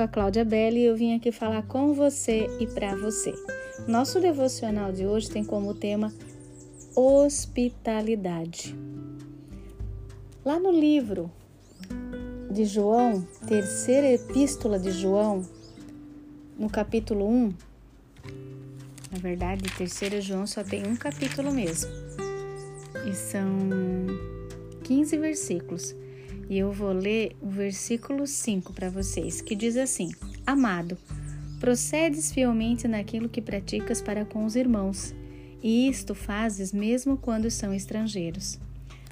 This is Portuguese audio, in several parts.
sou a Cláudia Belli e eu vim aqui falar com você e para você. Nosso devocional de hoje tem como tema hospitalidade. Lá no livro de João, terceira epístola de João, no capítulo 1, na verdade, terceira João só tem um capítulo mesmo. E são 15 versículos. E eu vou ler o versículo 5 para vocês, que diz assim: Amado, procedes fielmente naquilo que praticas para com os irmãos, e isto fazes mesmo quando são estrangeiros.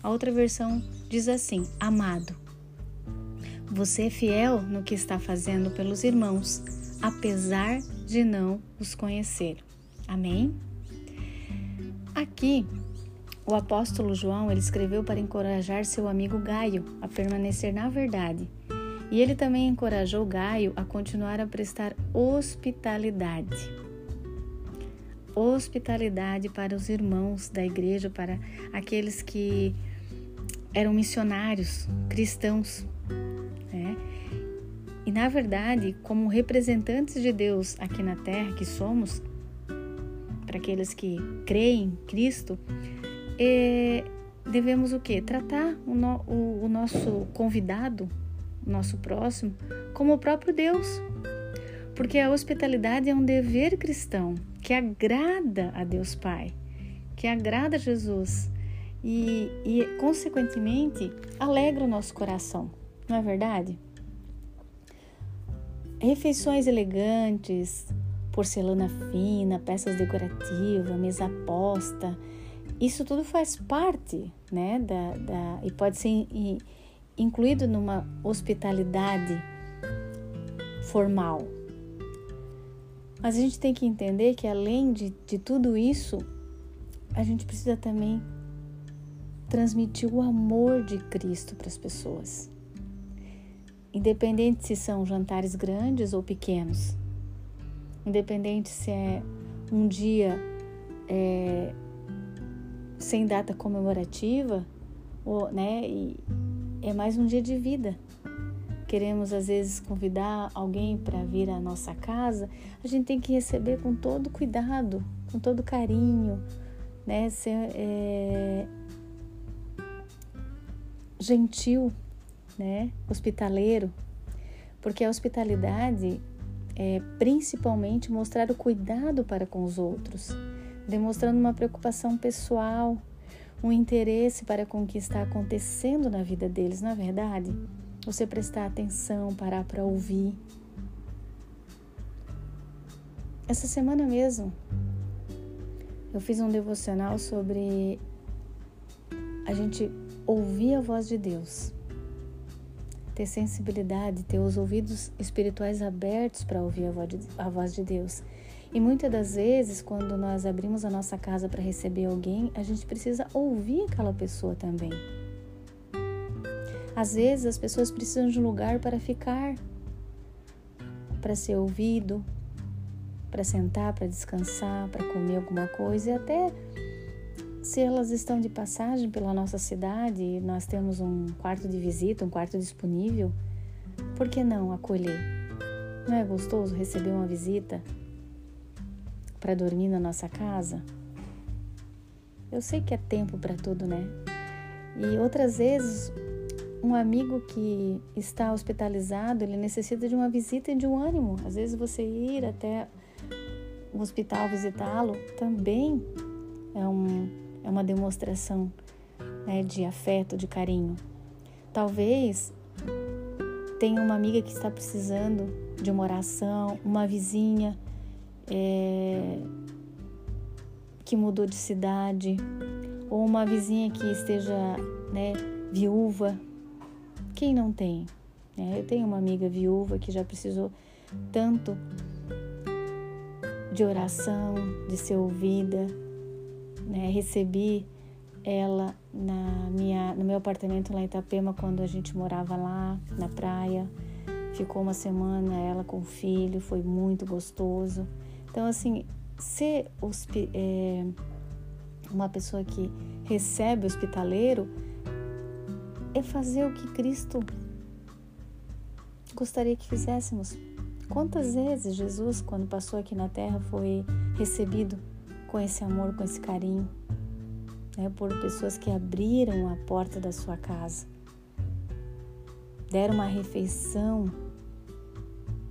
A outra versão diz assim: Amado, você é fiel no que está fazendo pelos irmãos, apesar de não os conhecer. Amém? Aqui o apóstolo João ele escreveu para encorajar seu amigo Gaio a permanecer na verdade. E ele também encorajou Gaio a continuar a prestar hospitalidade. Hospitalidade para os irmãos da igreja, para aqueles que eram missionários cristãos. Né? E na verdade, como representantes de Deus aqui na terra que somos, para aqueles que creem em Cristo, é, devemos o que? Tratar o, no, o, o nosso convidado, o nosso próximo, como o próprio Deus. Porque a hospitalidade é um dever cristão que agrada a Deus Pai, que agrada a Jesus e, e consequentemente, alegra o nosso coração, não é verdade? Refeições elegantes, porcelana fina, peças decorativas, mesa posta, isso tudo faz parte, né, da, da e pode ser incluído numa hospitalidade formal. Mas a gente tem que entender que além de, de tudo isso, a gente precisa também transmitir o amor de Cristo para as pessoas. Independente se são jantares grandes ou pequenos, independente se é um dia é, sem data comemorativa, ou, né? E é mais um dia de vida. Queremos às vezes convidar alguém para vir à nossa casa, a gente tem que receber com todo cuidado, com todo carinho, né? Ser é, gentil, né? Hospitaleiro, porque a hospitalidade é principalmente mostrar o cuidado para com os outros demonstrando uma preocupação pessoal, um interesse para com o que está acontecendo na vida deles, na é verdade? Você prestar atenção, parar para ouvir. Essa semana mesmo, eu fiz um devocional sobre a gente ouvir a voz de Deus, ter sensibilidade, ter os ouvidos espirituais abertos para ouvir a voz de Deus e muitas das vezes, quando nós abrimos a nossa casa para receber alguém, a gente precisa ouvir aquela pessoa também. Às vezes, as pessoas precisam de um lugar para ficar, para ser ouvido, para sentar, para descansar, para comer alguma coisa e até se elas estão de passagem pela nossa cidade e nós temos um quarto de visita, um quarto disponível, por que não acolher? Não é gostoso receber uma visita? para dormir na nossa casa? Eu sei que é tempo para tudo, né? E outras vezes, um amigo que está hospitalizado, ele necessita de uma visita e de um ânimo. Às vezes você ir até o hospital visitá-lo também é, um, é uma demonstração né, de afeto, de carinho. Talvez tenha uma amiga que está precisando de uma oração, uma vizinha é, que mudou de cidade, ou uma vizinha que esteja né, viúva. Quem não tem? É, eu tenho uma amiga viúva que já precisou tanto de oração, de ser ouvida. Né? Recebi ela na minha, no meu apartamento lá em Itapema quando a gente morava lá na praia. Ficou uma semana ela com o filho, foi muito gostoso. Então, assim, ser é, uma pessoa que recebe hospitaleiro é fazer o que Cristo gostaria que fizéssemos Quantas vezes Jesus, quando passou aqui na terra, foi recebido com esse amor, com esse carinho, né, por pessoas que abriram a porta da sua casa, deram uma refeição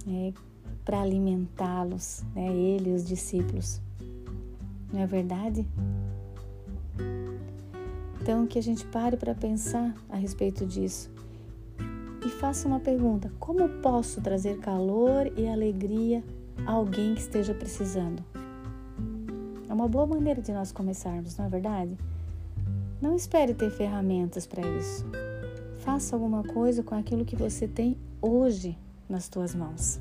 né, para alimentá-los, né, ele e os discípulos. Não é verdade? Então, que a gente pare para pensar a respeito disso e faça uma pergunta: como posso trazer calor e alegria a alguém que esteja precisando? Uma boa maneira de nós começarmos, não é verdade? Não espere ter ferramentas para isso. Faça alguma coisa com aquilo que você tem hoje nas tuas mãos.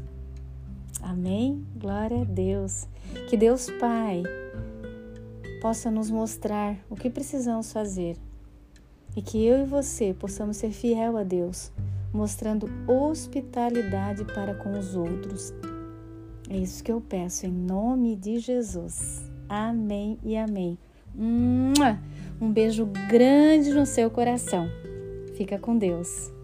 Amém? Glória a Deus. Que Deus Pai possa nos mostrar o que precisamos fazer e que eu e você possamos ser fiel a Deus mostrando hospitalidade para com os outros. É isso que eu peço em nome de Jesus. Amém e amém. Um beijo grande no seu coração. Fica com Deus.